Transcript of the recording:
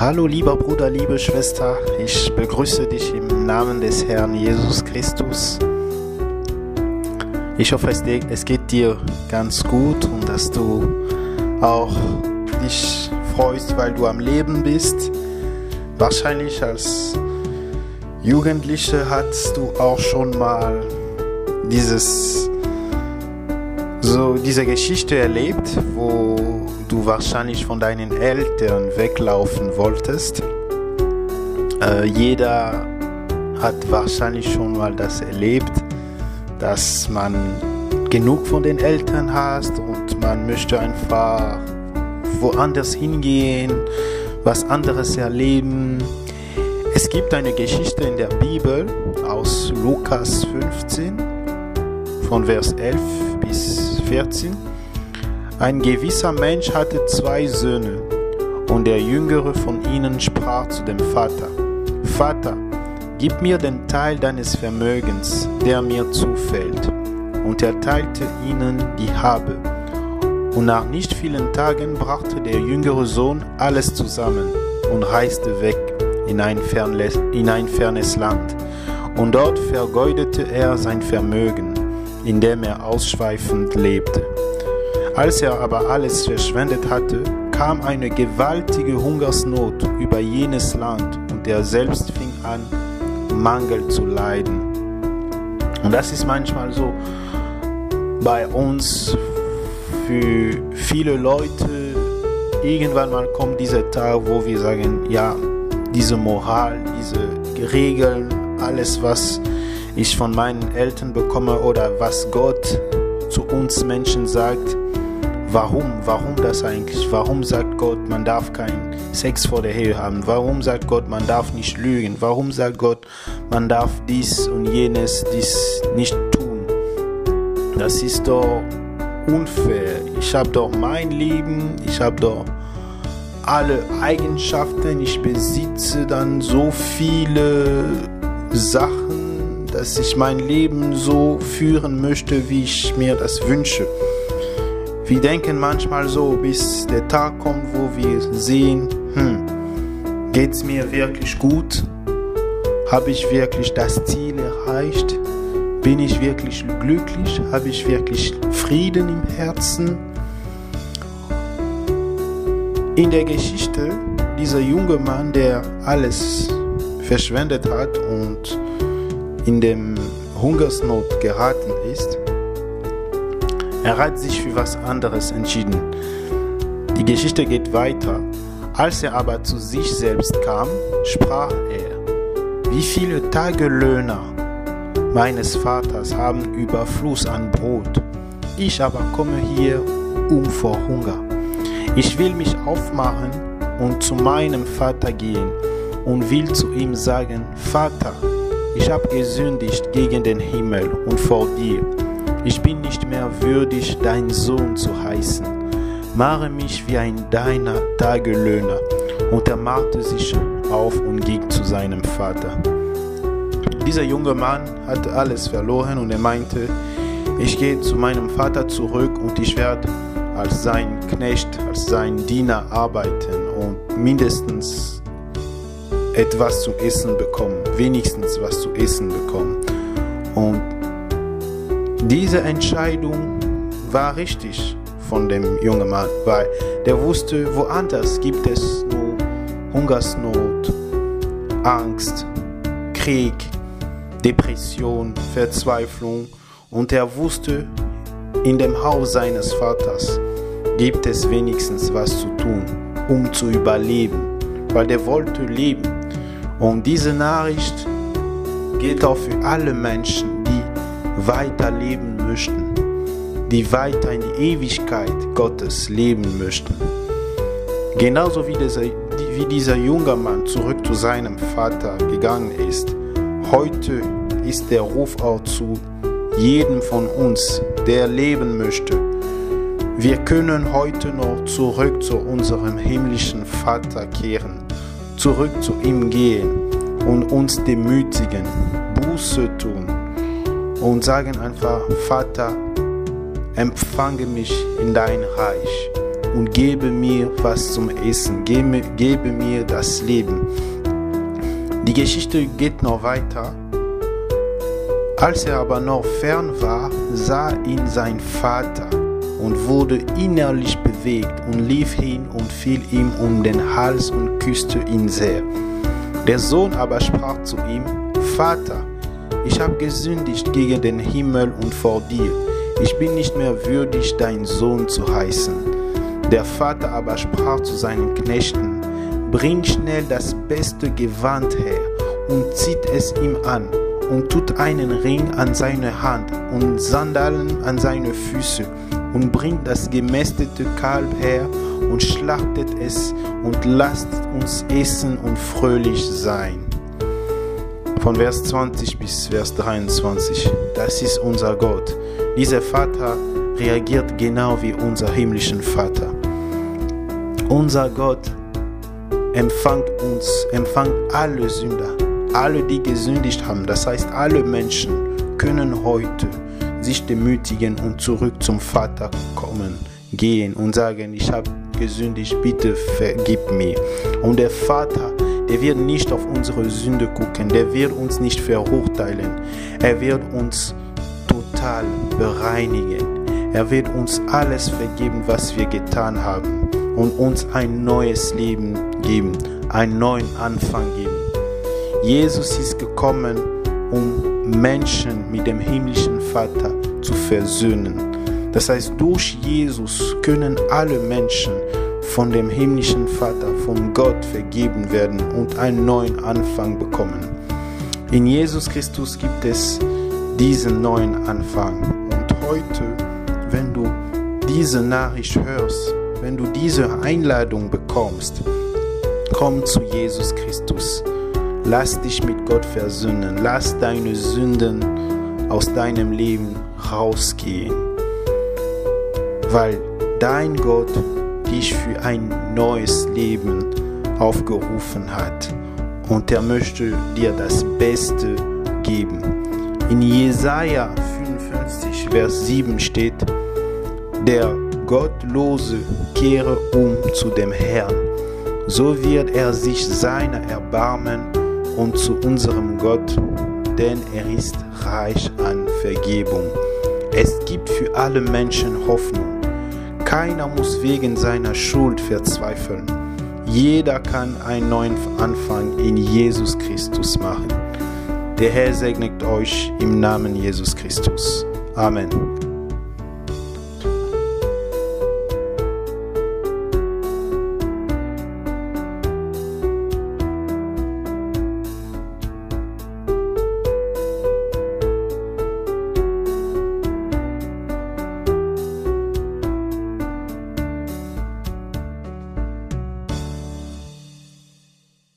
Hallo lieber Bruder, liebe Schwester, ich begrüße dich im Namen des Herrn Jesus Christus. Ich hoffe, es geht dir ganz gut und dass du auch dich freust, weil du am Leben bist. Wahrscheinlich als Jugendliche hast du auch schon mal dieses so diese Geschichte erlebt, wo du wahrscheinlich von deinen Eltern weglaufen wolltest. Äh, jeder hat wahrscheinlich schon mal das erlebt, dass man genug von den Eltern hast und man möchte einfach woanders hingehen, was anderes erleben. Es gibt eine Geschichte in der Bibel aus Lukas 15 von Vers 11 bis 14 ein gewisser Mensch hatte zwei Söhne, und der jüngere von ihnen sprach zu dem Vater, Vater, gib mir den Teil deines Vermögens, der mir zufällt. Und er teilte ihnen die Habe. Und nach nicht vielen Tagen brachte der jüngere Sohn alles zusammen und reiste weg in ein, fernes, in ein fernes Land. Und dort vergeudete er sein Vermögen, indem er ausschweifend lebte. Als er aber alles verschwendet hatte, kam eine gewaltige Hungersnot über jenes Land und er selbst fing an, Mangel zu leiden. Und das ist manchmal so bei uns für viele Leute. Irgendwann mal kommt dieser Tag, wo wir sagen, ja, diese Moral, diese Regeln, alles, was ich von meinen Eltern bekomme oder was Gott zu uns Menschen sagt, Warum? Warum das eigentlich? Warum sagt Gott, man darf keinen Sex vor der Ehe haben? Warum sagt Gott, man darf nicht lügen? Warum sagt Gott, man darf dies und jenes dies nicht tun? Das ist doch unfair. Ich habe doch mein Leben, ich habe doch alle Eigenschaften, ich besitze dann so viele Sachen, dass ich mein Leben so führen möchte, wie ich mir das wünsche. Wir denken manchmal so, bis der Tag kommt, wo wir sehen, hm, geht es mir wirklich gut? Habe ich wirklich das Ziel erreicht? Bin ich wirklich glücklich? Habe ich wirklich Frieden im Herzen? In der Geschichte, dieser junge Mann, der alles verschwendet hat und in dem Hungersnot geraten er hat sich für was anderes entschieden. Die Geschichte geht weiter. Als er aber zu sich selbst kam, sprach er, wie viele Tagelöhner meines Vaters haben Überfluss an Brot, ich aber komme hier um vor Hunger. Ich will mich aufmachen und zu meinem Vater gehen und will zu ihm sagen, Vater, ich habe gesündigt gegen den Himmel und vor dir ich bin nicht mehr würdig, dein Sohn zu heißen. Mache mich wie ein deiner Tagelöhner. Und er machte sich auf und ging zu seinem Vater. Dieser junge Mann hatte alles verloren und er meinte, ich gehe zu meinem Vater zurück und ich werde als sein Knecht, als sein Diener arbeiten und mindestens etwas zu essen bekommen, wenigstens was zu essen bekommen. Und diese Entscheidung war richtig von dem jungen Mann, weil der wusste, woanders gibt es nur Hungersnot, Angst, Krieg, Depression, Verzweiflung und er wusste, in dem Haus seines Vaters gibt es wenigstens was zu tun, um zu überleben, weil der wollte leben. Und diese Nachricht geht auch für alle Menschen, weiterleben möchten, die weiter in die Ewigkeit Gottes leben möchten. Genauso wie dieser, wie dieser junge Mann zurück zu seinem Vater gegangen ist, heute ist der Ruf auch zu jedem von uns, der leben möchte. Wir können heute noch zurück zu unserem himmlischen Vater kehren, zurück zu ihm gehen und uns demütigen, Buße tun und sagen einfach, Vater, empfange mich in dein Reich. und gebe mir was zum Essen, gebe, gebe mir das Leben. Die Geschichte geht noch weiter. Als er aber noch fern war, sah ihn sein Vater und wurde innerlich bewegt und lief hin und fiel ihm um den Hals und küsste ihn sehr. Der Sohn aber sprach zu ihm, Vater, ich habe gesündigt gegen den Himmel und vor dir. Ich bin nicht mehr würdig, dein Sohn zu heißen. Der Vater aber sprach zu seinen Knechten, Bring schnell das beste Gewand her und zieht es ihm an und tut einen Ring an seine Hand und Sandalen an seine Füße und bringt das gemästete Kalb her und schlachtet es und lasst uns essen und fröhlich sein. Von Vers 20 bis Vers 23. Das ist unser Gott. Dieser Vater reagiert genau wie unser himmlischen Vater. Unser Gott empfängt uns, empfängt alle Sünder, alle, die gesündigt haben. Das heißt, alle Menschen können heute sich demütigen und zurück zum Vater kommen, gehen und sagen, ich habe gesündigt, bitte vergib mir. Und der Vater, der wird nicht auf unsere Sünde gucken, der wird uns nicht verurteilen, er wird uns total bereinigen. Er wird uns alles vergeben, was wir getan haben und uns ein neues Leben geben, einen neuen Anfang geben. Jesus ist gekommen, um Menschen mit dem himmlischen Vater zu versöhnen. Das heißt, durch Jesus können alle Menschen von dem himmlischen Vater, von Gott vergeben werden und einen neuen Anfang bekommen. In Jesus Christus gibt es diesen neuen Anfang. Und heute, wenn du diese Nachricht hörst, wenn du diese Einladung bekommst, komm zu Jesus Christus. Lass dich mit Gott versöhnen. Lass deine Sünden aus deinem Leben rausgehen. Weil dein Gott dich für ein neues Leben aufgerufen hat. Und er möchte dir das Beste geben. In Jesaja 55, Vers 7 steht: Der Gottlose kehre um zu dem Herrn. So wird er sich seiner erbarmen und zu unserem Gott, denn er ist reich an Vergebung. Es gibt für alle Menschen Hoffnung. Keiner muss wegen seiner Schuld verzweifeln. Jeder kann einen neuen Anfang in Jesus Christus machen. Der Herr segnet euch im Namen Jesus Christus. Amen.